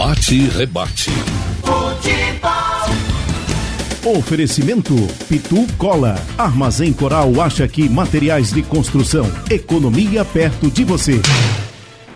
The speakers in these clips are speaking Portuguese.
Bate e rebate. Futebol. Oferecimento Pitu Cola. Armazém Coral acha que materiais de construção. Economia perto de você.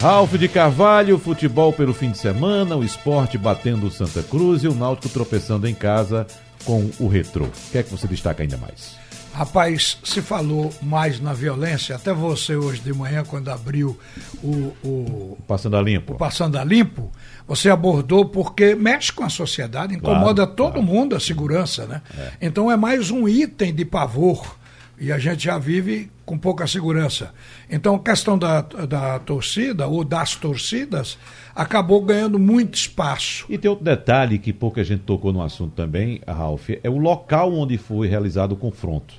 Ralf de Carvalho, futebol pelo fim de semana, o esporte batendo o Santa Cruz e o Náutico tropeçando em casa com o Retrô. O que é que você destaca ainda mais? Rapaz, se falou mais na violência, até você hoje de manhã, quando abriu o. o Passando a Limpo. O Passando a Limpo, você abordou porque mexe com a sociedade, incomoda claro, todo claro. mundo a segurança, né? É. Então é mais um item de pavor. E a gente já vive com pouca segurança. Então a questão da, da torcida, ou das torcidas, acabou ganhando muito espaço. E tem outro detalhe que pouca gente tocou no assunto também, Ralf, é o local onde foi realizado o confronto.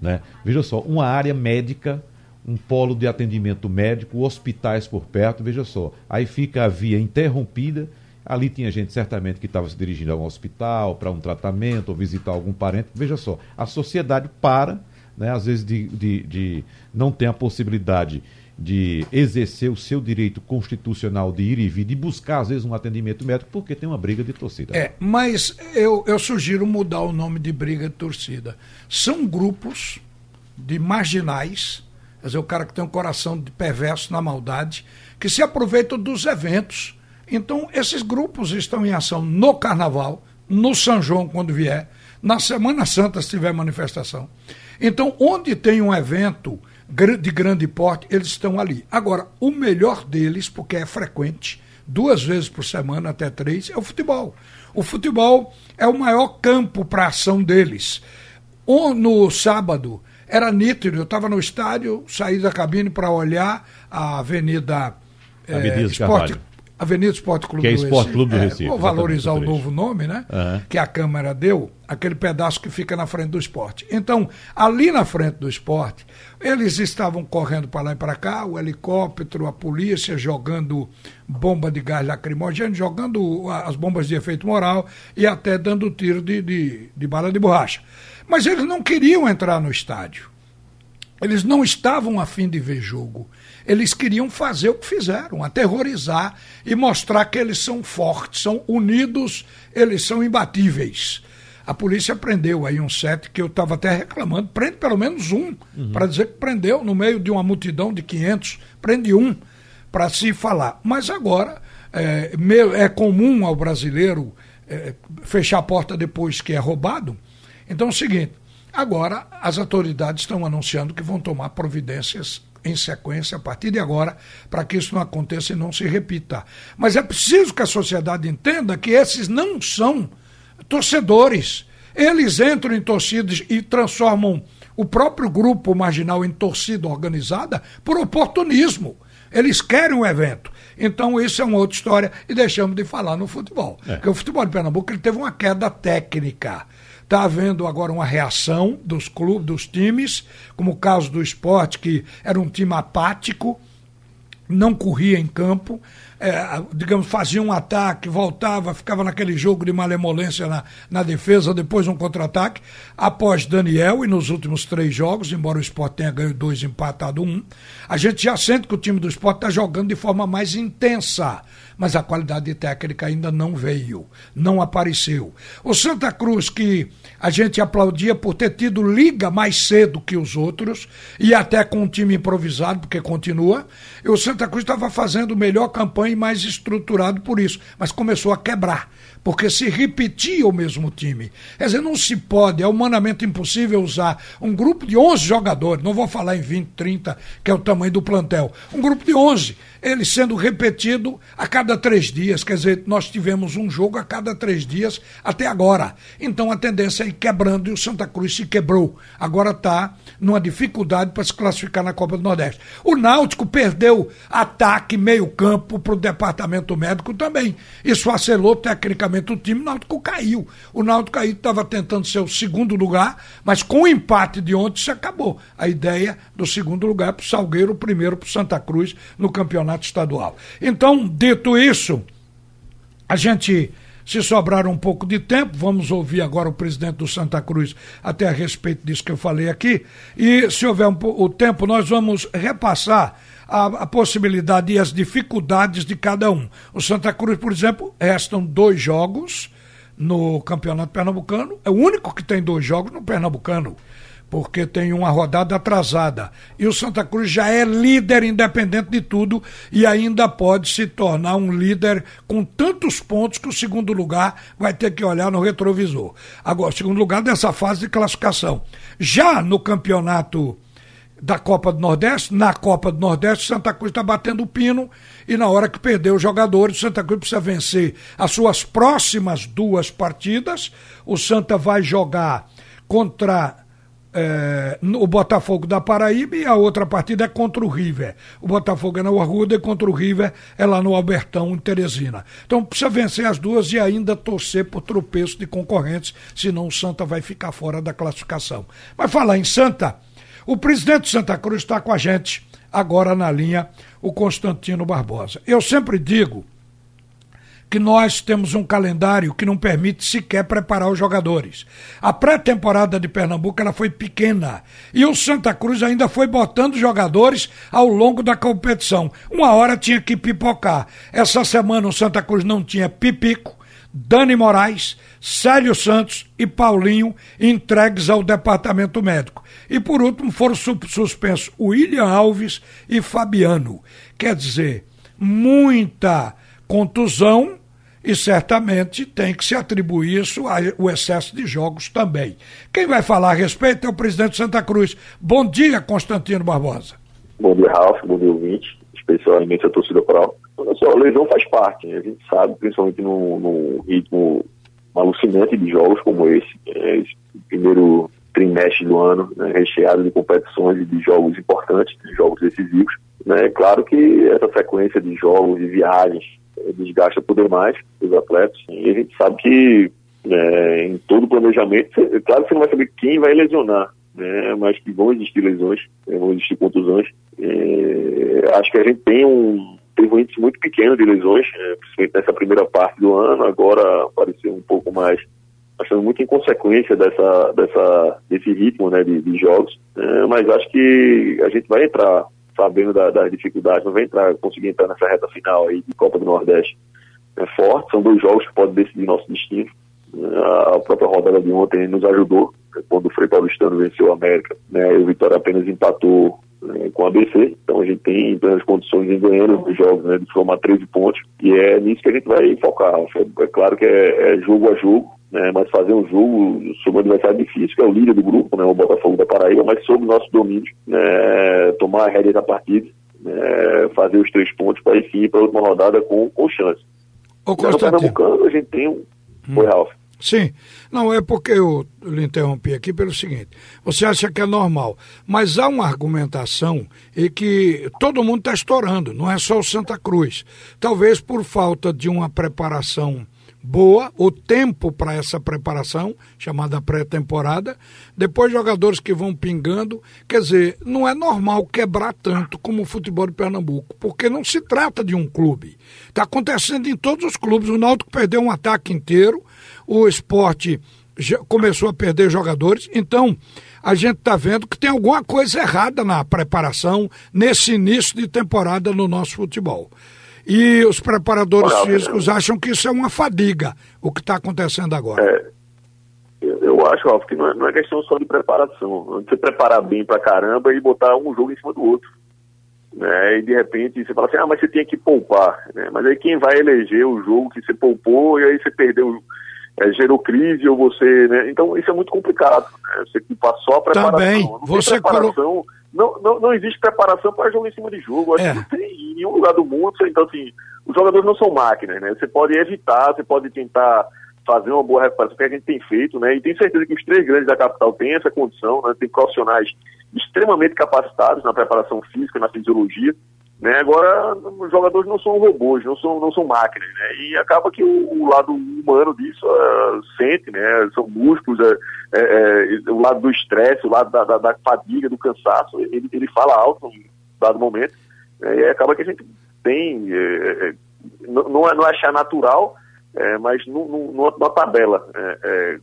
Né? Veja só, uma área médica, um polo de atendimento médico, hospitais por perto, veja só. Aí fica a via interrompida. Ali tinha gente certamente que estava se dirigindo a um hospital, para um tratamento, ou visitar algum parente. Veja só, a sociedade para, né, às vezes, de, de, de não ter a possibilidade de exercer o seu direito constitucional de ir e vir, de buscar, às vezes, um atendimento médico, porque tem uma briga de torcida. É, mas eu, eu sugiro mudar o nome de briga de torcida. São grupos de marginais, quer dizer, o cara que tem um coração de perverso na maldade, que se aproveitam dos eventos. Então, esses grupos estão em ação no carnaval, no São João, quando vier, na Semana Santa, se tiver manifestação. Então, onde tem um evento de grande porte, eles estão ali. Agora, o melhor deles, porque é frequente, duas vezes por semana, até três, é o futebol. O futebol é o maior campo para ação deles. No sábado, era nítido, eu estava no estádio, saí da cabine para olhar a Avenida, Avenida é, Esporte, Avenida Esporte Clube que é do Esporte Recife. Clube do Recife. É, vou valorizar o novo nome, né? Uhum. Que a Câmara deu, aquele pedaço que fica na frente do esporte. Então, ali na frente do esporte, eles estavam correndo para lá e para cá, o helicóptero, a polícia jogando bomba de gás lacrimogêneo, jogando as bombas de efeito moral e até dando tiro de, de, de bala de borracha. Mas eles não queriam entrar no estádio. Eles não estavam afim de ver jogo. Eles queriam fazer o que fizeram, aterrorizar e mostrar que eles são fortes, são unidos, eles são imbatíveis. A polícia prendeu aí um sete que eu estava até reclamando, prende pelo menos um, uhum. para dizer que prendeu no meio de uma multidão de 500, prende um para se falar. Mas agora é, é comum ao brasileiro é, fechar a porta depois que é roubado. Então é o seguinte, agora as autoridades estão anunciando que vão tomar providências em sequência a partir de agora, para que isso não aconteça e não se repita. Mas é preciso que a sociedade entenda que esses não são torcedores. Eles entram em torcidas e transformam o próprio grupo marginal em torcida organizada por oportunismo. Eles querem o evento. Então, isso é uma outra história e deixamos de falar no futebol. É. Porque o futebol de Pernambuco ele teve uma queda técnica. Está havendo agora uma reação dos clubes, dos times, como o caso do esporte, que era um time apático, não corria em campo, é, digamos, fazia um ataque, voltava, ficava naquele jogo de malemolência na, na defesa, depois um contra-ataque. Após Daniel, e nos últimos três jogos, embora o esporte tenha ganho dois, empatado um, a gente já sente que o time do esporte está jogando de forma mais intensa mas a qualidade técnica ainda não veio, não apareceu. O Santa Cruz, que a gente aplaudia por ter tido liga mais cedo que os outros, e até com um time improvisado, porque continua, e o Santa Cruz estava fazendo melhor campanha e mais estruturado por isso, mas começou a quebrar porque se repetia o mesmo time. Quer dizer, não se pode, é humanamente impossível usar um grupo de 11 jogadores, não vou falar em 20, 30, que é o tamanho do plantel, um grupo de 11, ele sendo repetido a cada três dias, quer dizer, nós tivemos um jogo a cada três dias até agora. Então a tendência é ir quebrando e o Santa Cruz se quebrou. Agora está numa dificuldade para se classificar na Copa do Nordeste. O Náutico perdeu ataque, meio campo para o departamento médico também. Isso acelou tecnicamente o time, o Náutico caiu. O Náutico aí estava tentando ser o segundo lugar, mas com o empate de ontem se acabou. A ideia do segundo lugar para o Salgueiro, o primeiro para o Santa Cruz no campeonato estadual. Então, dito isso, a gente Se sobrar um pouco de tempo, vamos ouvir agora o presidente do Santa Cruz até a respeito disso que eu falei aqui. E se houver um, o tempo, nós vamos repassar a, a, possibilidade e as dificuldades de cada um. O Santa Cruz, por exemplo, restam dois jogos no Campeonato Pernambucano. É o único que tem dois jogos no Pernambucano porque tem uma rodada atrasada. E o Santa Cruz já é líder independente de tudo e ainda pode se tornar um líder com tantos pontos que o segundo lugar vai ter que olhar no retrovisor. Agora, segundo lugar dessa fase de classificação. Já no campeonato da Copa do Nordeste, na Copa do Nordeste, Santa Cruz está batendo o pino e na hora que perder os jogadores, Santa Cruz precisa vencer as suas próximas duas partidas. O Santa vai jogar contra é, o Botafogo da Paraíba e a outra partida é contra o River. O Botafogo é na Arruda e contra o River é lá no Albertão, em Teresina. Então precisa vencer as duas e ainda torcer por tropeço de concorrentes, senão o Santa vai ficar fora da classificação. Mas falar em Santa, o presidente de Santa Cruz está com a gente agora na linha, o Constantino Barbosa. Eu sempre digo que nós temos um calendário que não permite sequer preparar os jogadores. A pré-temporada de Pernambuco ela foi pequena e o Santa Cruz ainda foi botando jogadores ao longo da competição. Uma hora tinha que pipocar. Essa semana o Santa Cruz não tinha Pipico, Dani Moraes, Célio Santos e Paulinho entregues ao departamento médico. E por último foram suspensos William Alves e Fabiano. Quer dizer, muita contusão e certamente tem que se atribuir isso ao excesso de jogos também. Quem vai falar a respeito é o presidente Santa Cruz. Bom dia, Constantino Barbosa. Bom dia, Ralf, bom dia, ouvinte, especialmente a torcida coral. Olha só, a lesão faz parte, né? a gente sabe, principalmente num, ritmo alucinante de jogos como esse, é, esse primeiro trimestre do ano, né, recheado de competições e de jogos importantes, de jogos decisivos. Né? É claro que essa sequência de jogos e viagens desgasta por demais os atletas. E a gente sabe que é, em todo planejamento, é claro que você não vai saber quem vai lesionar, né, mas que vão existir lesões, né, vão existir contusões. É, acho que a gente tem um, teve um índice muito pequeno de lesões, é, principalmente nessa primeira parte do ano, agora apareceu um pouco mais, achando muito inconsequência dessa, dessa, desse ritmo né, de, de jogos, é, mas acho que a gente vai entrar sabendo da, das dificuldades, não vai entrar, conseguir entrar nessa reta final aí de Copa do Nordeste é forte. São dois jogos que podem decidir nosso destino. A própria rodada de ontem nos ajudou, quando o Frei Paulistano venceu o América, né, o Vitória apenas empatou né, com a ABC, então a gente tem plenas condições em ganhando os jogos, né, de somar 13 pontos, e é nisso que a gente vai focar. É claro que é, é jogo a jogo, né, mas fazer um jogo sobre um adversário difícil, que é o líder do grupo, né, o Botafogo da Paraíba, mas sob nosso domínio, né, tomar a rédea da partida, né, fazer os três pontos para ir para a última rodada com, com chance. Ô, Pernambucano, a gente tem um. Hum. Foi, Ralf. Sim, não é porque eu lhe interrompi aqui pelo seguinte: você acha que é normal, mas há uma argumentação e que todo mundo está estourando, não é só o Santa Cruz. Talvez por falta de uma preparação boa, o tempo para essa preparação, chamada pré-temporada, depois jogadores que vão pingando. Quer dizer, não é normal quebrar tanto como o futebol de Pernambuco, porque não se trata de um clube. Está acontecendo em todos os clubes. O Náutico perdeu um ataque inteiro, o esporte começou a perder jogadores, então a gente está vendo que tem alguma coisa errada na preparação nesse início de temporada no nosso futebol. E os preparadores Olha, físicos eu... acham que isso é uma fadiga, o que está acontecendo agora. É, eu, acho, Alf, que não é, não é, questão só de preparação. Você preparar bem pra caramba e botar um jogo em cima do outro. Né? E de repente você fala assim, ah, mas você tinha que poupar. Né? Mas aí quem vai eleger o jogo que você poupou e aí você perdeu, é, gerou crise ou você. Né? Então isso é muito complicado. Né? Você culpar só a preparação. Também, não você preparação. Colo não, não, não existe preparação para jogo em cima de jogo. Acho é. que não tem em nenhum lugar do mundo. Então, assim, os jogadores não são máquinas, né? Você pode evitar, você pode tentar fazer uma boa recuperação, que a gente tem feito, né? E tenho certeza que os três grandes da capital têm essa condição, né? Tem profissionais extremamente capacitados na preparação física, na fisiologia. Né? Agora, os jogadores não são robôs, não são, não são máquinas, né? E acaba que o, o lado humano disso uh, sente, né? São músculos, uh, o lado do estresse, o lado da, da, da, fadiga, do cansaço, ele, ele fala alto em dado momento, né? e acaba que a gente tem, não, não, é, não é achar natural, é, mas no, no, numa tabela. É, é,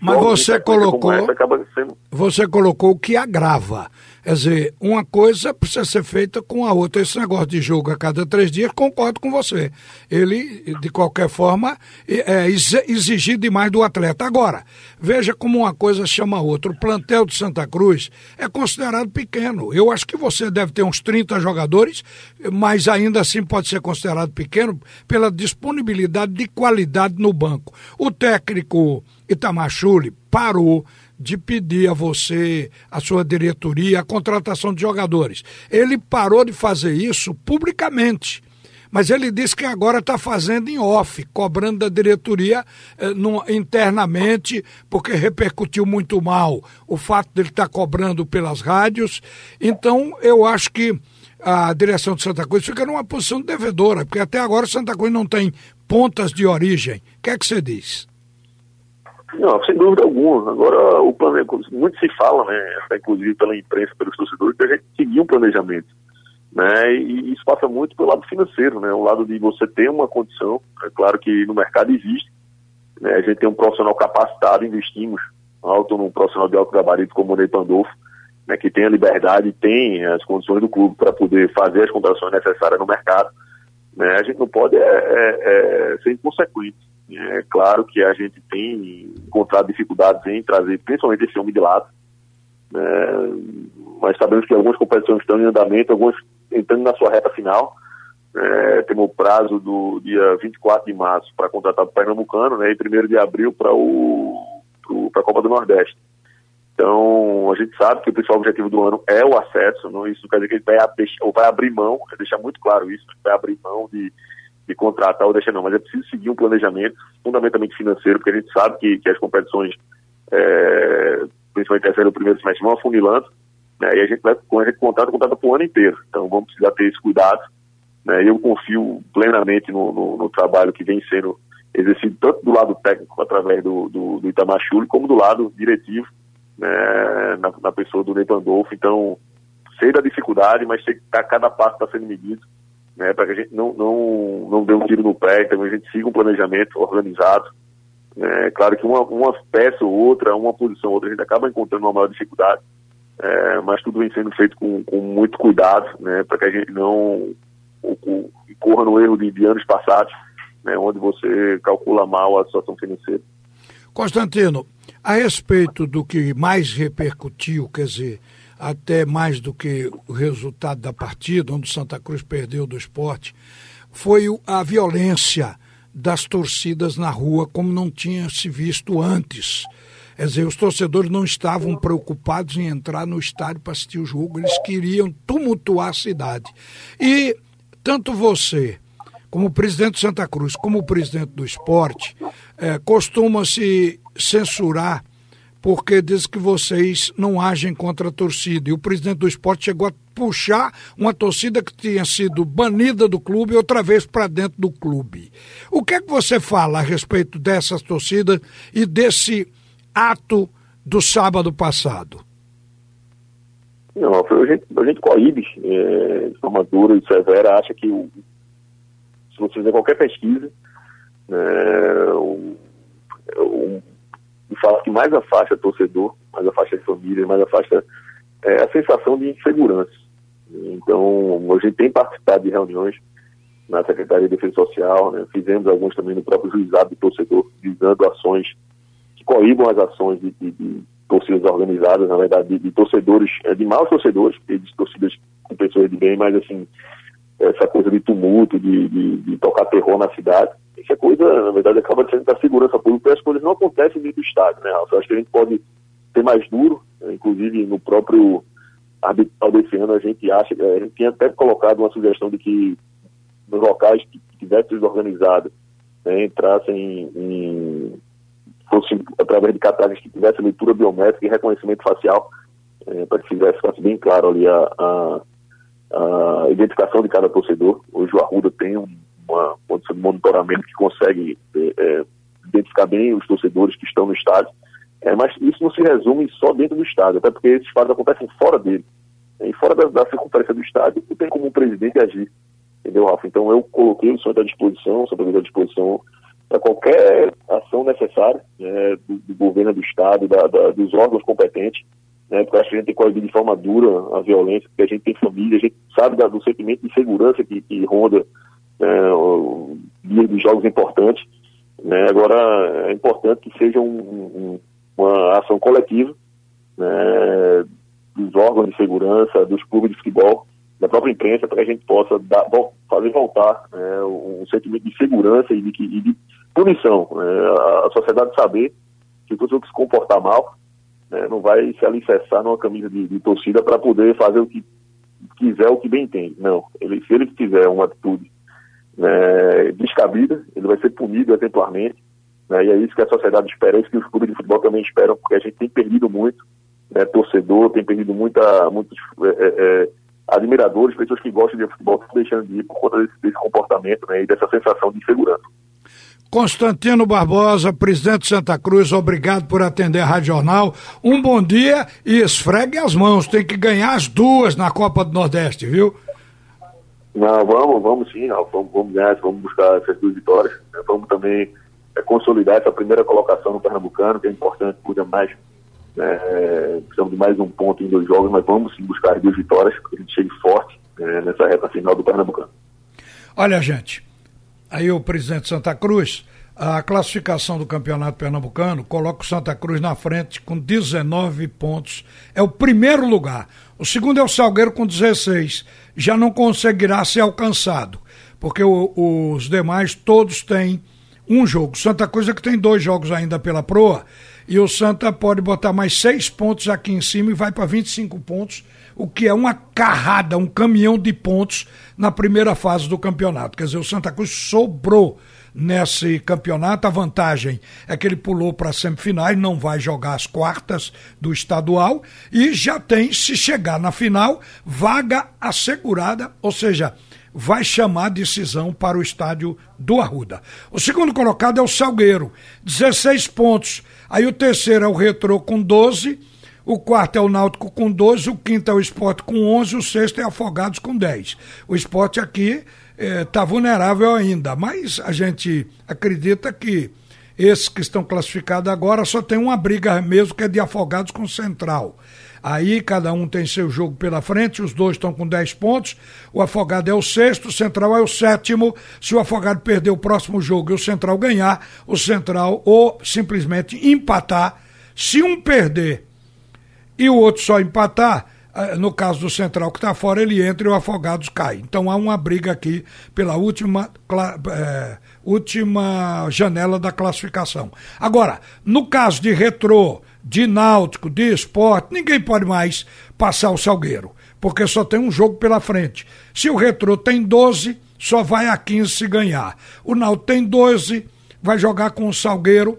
mas você colocou, essa, sendo... você colocou o que agrava. Quer dizer, uma coisa precisa ser feita com a outra. Esse negócio de jogo a cada três dias, concordo com você. Ele, de qualquer forma, é exigir demais do atleta. Agora, veja como uma coisa chama a outra. O plantel de Santa Cruz é considerado pequeno. Eu acho que você deve ter uns 30 jogadores, mas ainda assim pode ser considerado pequeno pela disponibilidade de qualidade no banco. O técnico Itamar Chuli parou de pedir a você, a sua diretoria, a contratação de jogadores. Ele parou de fazer isso publicamente. Mas ele disse que agora está fazendo em off, cobrando da diretoria eh, no, internamente, porque repercutiu muito mal o fato dele estar tá cobrando pelas rádios. Então, eu acho que a direção de Santa Cruz fica numa posição devedora, porque até agora Santa Cruz não tem pontas de origem. O que é que você diz? Não, sem dúvida alguma. Agora, o plane... muito se fala, né, inclusive pela imprensa, pelos torcedores, que a gente seguir um planejamento. Né, e isso passa muito pelo lado financeiro, né, o lado de você ter uma condição. É claro que no mercado existe. Né, a gente tem um profissional capacitado, investimos alto num profissional de alto gabarito como o Ney Pandolfo, né, que tem a liberdade, tem as condições do clube para poder fazer as contratações necessárias no mercado. Né, a gente não pode é, é, é ser inconsequente. É claro que a gente tem encontrado dificuldades em trazer, principalmente esse homem de lado, né? mas sabemos que algumas competições estão em andamento, algumas entrando na sua reta final. É, temos o prazo do dia 24 de março para contratar o Pernambucano né, e 1 de abril para a Copa do Nordeste. Então, a gente sabe que o principal objetivo do ano é o acesso, não, isso quer dizer que ele vai, ou vai abrir mão, deixar muito claro isso, vai abrir mão de, de contratar ou deixar não, mas é preciso seguir um planejamento fundamentalmente financeiro, porque a gente sabe que, que as competições, é, principalmente essa no primeiro semestre, vão afunilando, né, e a gente quando a gente contrata, contrata para o ano inteiro. Então vamos precisar ter esse cuidado, né, eu confio plenamente no, no, no, trabalho que vem sendo exercido tanto do lado técnico, através do, do, do Itamar Chuli, como do lado diretivo, né, na, na, pessoa do Ney Pandolfo. Então, sei da dificuldade, mas sei que cada passo está sendo medido né, para que a gente não, não, não dê um tiro no pé, então a gente siga um planejamento organizado. É claro que uma, uma peça ou outra, uma posição ou outra, a gente acaba encontrando uma maior dificuldade, é, mas tudo vem sendo feito com, com muito cuidado, né, para que a gente não corra no erro de, de anos passados, né, onde você calcula mal a situação financeira. Constantino, a respeito do que mais repercutiu, quer dizer, até mais do que o resultado da partida, onde o Santa Cruz perdeu do esporte, foi a violência das torcidas na rua, como não tinha se visto antes. Quer dizer, os torcedores não estavam preocupados em entrar no estádio para assistir o jogo, eles queriam tumultuar a cidade. E tanto você, como presidente de Santa Cruz, como o presidente do esporte, é, costuma-se censurar porque diz que vocês não agem contra a torcida. E o presidente do esporte chegou a puxar uma torcida que tinha sido banida do clube outra vez para dentro do clube. O que é que você fala a respeito dessas torcidas e desse ato do sábado passado? Não, a gente, a gente coíbe é, de forma dura e severa, acha que o, se você fizer qualquer pesquisa, né, o, o e fala que mais afasta torcedor, mais afasta as famílias, mais afasta é, a sensação de insegurança. Então, a gente tem participado de reuniões na Secretaria de Defesa Social, né? fizemos alguns também no próprio juizado do torcedor, visando ações que coíbam as ações de, de, de torcidas organizadas, na verdade, de, de, torcedores, é, de maus torcedores, de torcidas com pessoas de bem, mas assim, essa coisa de tumulto, de, de, de tocar terror na cidade isso é coisa, na verdade, acaba sendo da segurança pública e as coisas não acontecem dentro do estádio, né, Ralf? Eu acho que a gente pode ser mais duro, né? inclusive no próprio arbitral desse ano, a gente acha, a gente tinha até colocado uma sugestão de que nos locais que tivessem sido organizados né, entrassem em, fosse através de cartazes que tivessem leitura biométrica e reconhecimento facial, é, para que fizesse, bem claro ali a, a, a identificação de cada torcedor. Hoje o Arruda tem um uma condição de monitoramento que consegue é, é, identificar bem os torcedores que estão no estádio. É, mas isso não se resume só dentro do estádio, até porque esses fatos acontecem fora dele. E fora da, da circunferência do estádio, não tem como o presidente agir. Entendeu, Rafa? Então eu coloquei o senhor à disposição, o senhor à disposição para qualquer ação necessária né, do, do, governo, do Estado, da, da, dos órgãos competentes, né, porque acho que a gente tem coibir de forma dura a violência, porque a gente tem família, a gente sabe da, do sentimento de segurança que, que ronda né, o dia de jogos importantes. Né, agora, é importante que seja um, um, uma ação coletiva né, dos órgãos de segurança, dos clubes de futebol, da própria imprensa, para que a gente possa dar, bom, fazer voltar né, um sentimento de segurança e de, e de punição. Né, a, sociedade saber que todo que se comportar mal né, não vai se alicerçar numa camisa de, de torcida para poder fazer o que quiser, o que bem entende. Não. Ele, se ele tiver uma atitude né, descabida, ele vai ser punido exemplarmente. Né, e é isso que a sociedade espera, é isso que os clubes de futebol também esperam, porque a gente tem perdido muito né, torcedor, tem perdido muita, muitos é, é, é admiradores, pessoas que gostam de futebol, deixando de ir por conta desse, desse comportamento né, e dessa sensação de insegurança. Constantino Barbosa, presidente de Santa Cruz, obrigado por atender a Rádio Jornal. Um bom dia e esfregue as mãos, tem que ganhar as duas na Copa do Nordeste, viu? Não, vamos, vamos sim, vamos, vamos ganhar, vamos buscar essas duas vitórias. Né? Vamos também é, consolidar essa primeira colocação no Pernambucano, que é importante, cuida mais é, precisamos de mais um ponto em dois jogos, mas vamos sim buscar duas vitórias para que a gente chegue forte é, nessa reta final do Pernambucano. Olha, gente, aí o presidente Santa Cruz, a classificação do Campeonato Pernambucano coloca o Santa Cruz na frente com 19 pontos. É o primeiro lugar. O segundo é o Salgueiro com 16. Já não conseguirá ser alcançado, porque o, os demais todos têm um jogo. Santa Cruz é que tem dois jogos ainda pela proa e o Santa pode botar mais seis pontos aqui em cima e vai para 25 pontos, o que é uma carrada, um caminhão de pontos na primeira fase do campeonato. Quer dizer, o Santa Cruz sobrou nesse campeonato. A vantagem é que ele pulou para semifinais, não vai jogar as quartas do estadual e já tem, se chegar na final, vaga assegurada, ou seja, vai chamar decisão para o estádio do Arruda. O segundo colocado é o Salgueiro, 16 pontos. Aí o terceiro é o Retrô com 12, o quarto é o Náutico com 12, o quinto é o Esporte com 11, o sexto é Afogados com 10. O Esporte aqui está eh, vulnerável ainda, mas a gente acredita que esses que estão classificados agora só tem uma briga mesmo que é de Afogados com Central. Aí cada um tem seu jogo pela frente, os dois estão com 10 pontos. O Afogado é o sexto, o Central é o sétimo. Se o Afogado perder o próximo jogo e o Central ganhar, o Central ou simplesmente empatar. Se um perder e o outro só empatar, no caso do Central que está fora, ele entra e o Afogados cai. Então há uma briga aqui pela última, é, última janela da classificação. Agora, no caso de Retrô, de náutico, de esporte, ninguém pode mais passar o Salgueiro, porque só tem um jogo pela frente. Se o Retrô tem 12, só vai a 15 se ganhar. O Náutico tem 12, vai jogar com o Salgueiro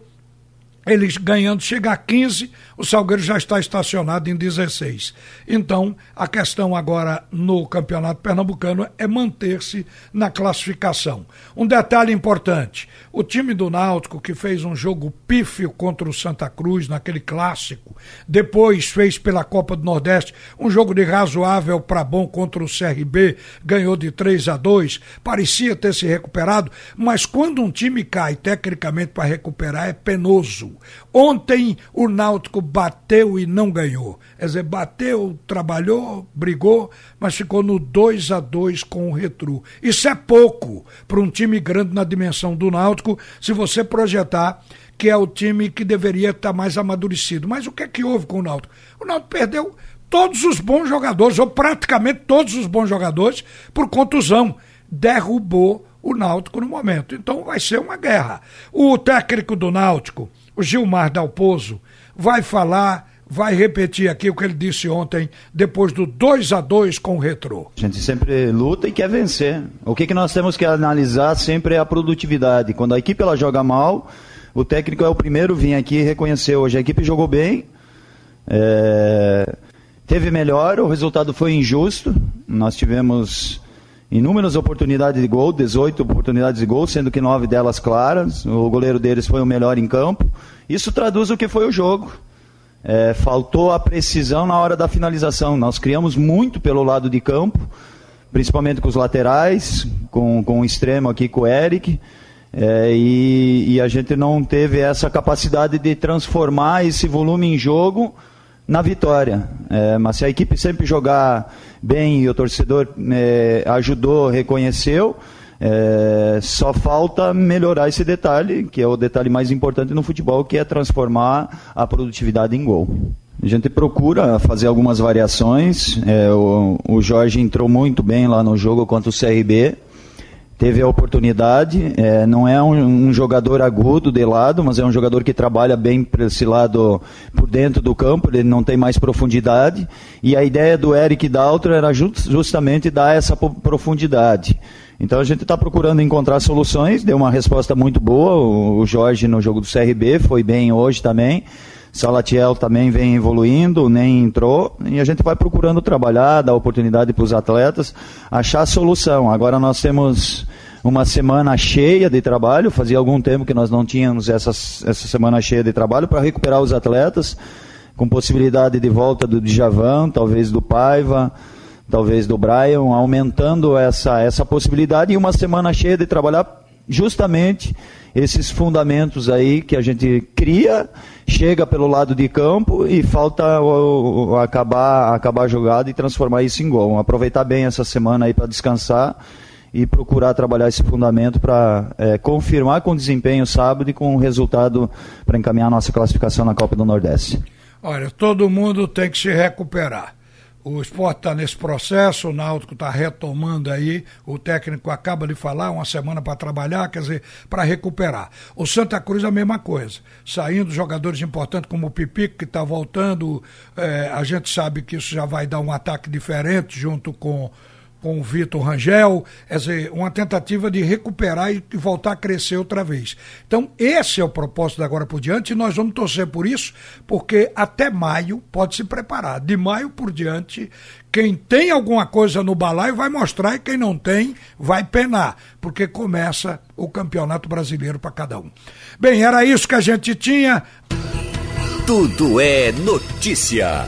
eles ganhando chega a 15, o Salgueiro já está estacionado em 16. Então, a questão agora no Campeonato Pernambucano é manter-se na classificação. Um detalhe importante: o time do Náutico, que fez um jogo pífio contra o Santa Cruz naquele clássico, depois fez pela Copa do Nordeste um jogo de razoável para bom contra o CRB, ganhou de 3 a 2, parecia ter se recuperado, mas quando um time cai tecnicamente para recuperar é penoso. Ontem o Náutico bateu e não ganhou. Quer dizer, bateu, trabalhou, brigou, mas ficou no 2 a 2 com o Retru. Isso é pouco para um time grande na dimensão do Náutico, se você projetar que é o time que deveria estar mais amadurecido. Mas o que é que houve com o Náutico? O Náutico perdeu todos os bons jogadores, ou praticamente todos os bons jogadores, por contusão. Derrubou o Náutico no momento. Então vai ser uma guerra. O técnico do Náutico o Gilmar Dalpozo vai falar, vai repetir aqui o que ele disse ontem, depois do 2 a 2 com o Retrô. A gente sempre luta e quer vencer. O que, que nós temos que analisar sempre é a produtividade. Quando a equipe ela joga mal, o técnico é o primeiro a vir aqui e reconhecer hoje. A equipe jogou bem, é... teve melhor, o resultado foi injusto. Nós tivemos inúmeras oportunidades de gol, 18 oportunidades de gol, sendo que nove delas claras. O goleiro deles foi o melhor em campo. Isso traduz o que foi o jogo. É, faltou a precisão na hora da finalização. Nós criamos muito pelo lado de campo, principalmente com os laterais, com, com o extremo aqui com o Eric. É, e, e, a gente não teve essa capacidade de transformar esse volume em jogo na vitória. É, mas se a equipe sempre jogar bem e o torcedor é, ajudou, reconheceu, é, só falta melhorar esse detalhe, que é o detalhe mais importante no futebol, que é transformar a produtividade em gol. A gente procura fazer algumas variações. É, o, o Jorge entrou muito bem lá no jogo contra o CRB teve a oportunidade. É, não é um, um, jogador agudo de lado, mas é um jogador que trabalha bem por esse lado, por dentro do campo, ele não tem mais profundidade. E a ideia do Eric Daltro era justamente dar essa profundidade. Então a gente está procurando encontrar soluções, deu uma resposta muito boa. O, o Jorge no jogo do CRB foi bem hoje também. Salatiel também vem evoluindo, nem entrou, e a gente vai procurando trabalhar, dar oportunidade para os atletas, achar solução. Agora nós temos uma semana cheia de trabalho, fazia algum tempo que nós não tínhamos essa, essa semana cheia de trabalho para recuperar os atletas, com possibilidade de volta do Djavan, talvez do Paiva, talvez do Brian, aumentando essa, essa possibilidade, e uma semana cheia de trabalhar justamente esses fundamentos aí que a gente cria, chega pelo lado de campo e falta o, o, acabar, acabar a jogada e transformar isso em gol. Aproveitar bem essa semana aí para descansar e procurar trabalhar esse fundamento para é, confirmar com desempenho sábado e com o resultado para encaminhar a nossa classificação na Copa do Nordeste. Olha, todo mundo tem que se recuperar. O esporte está nesse processo, o Náutico está retomando aí, o técnico acaba de falar, uma semana para trabalhar, quer dizer, para recuperar. O Santa Cruz a mesma coisa. Saindo jogadores importantes como o Pipico, que está voltando, é, a gente sabe que isso já vai dar um ataque diferente junto com com o Vitor Rangel, quer dizer, uma tentativa de recuperar e voltar a crescer outra vez. Então, esse é o propósito da agora por diante e nós vamos torcer por isso, porque até maio pode se preparar. De maio por diante, quem tem alguma coisa no balaio vai mostrar e quem não tem vai penar, porque começa o Campeonato Brasileiro para cada um. Bem, era isso que a gente tinha. Tudo é notícia.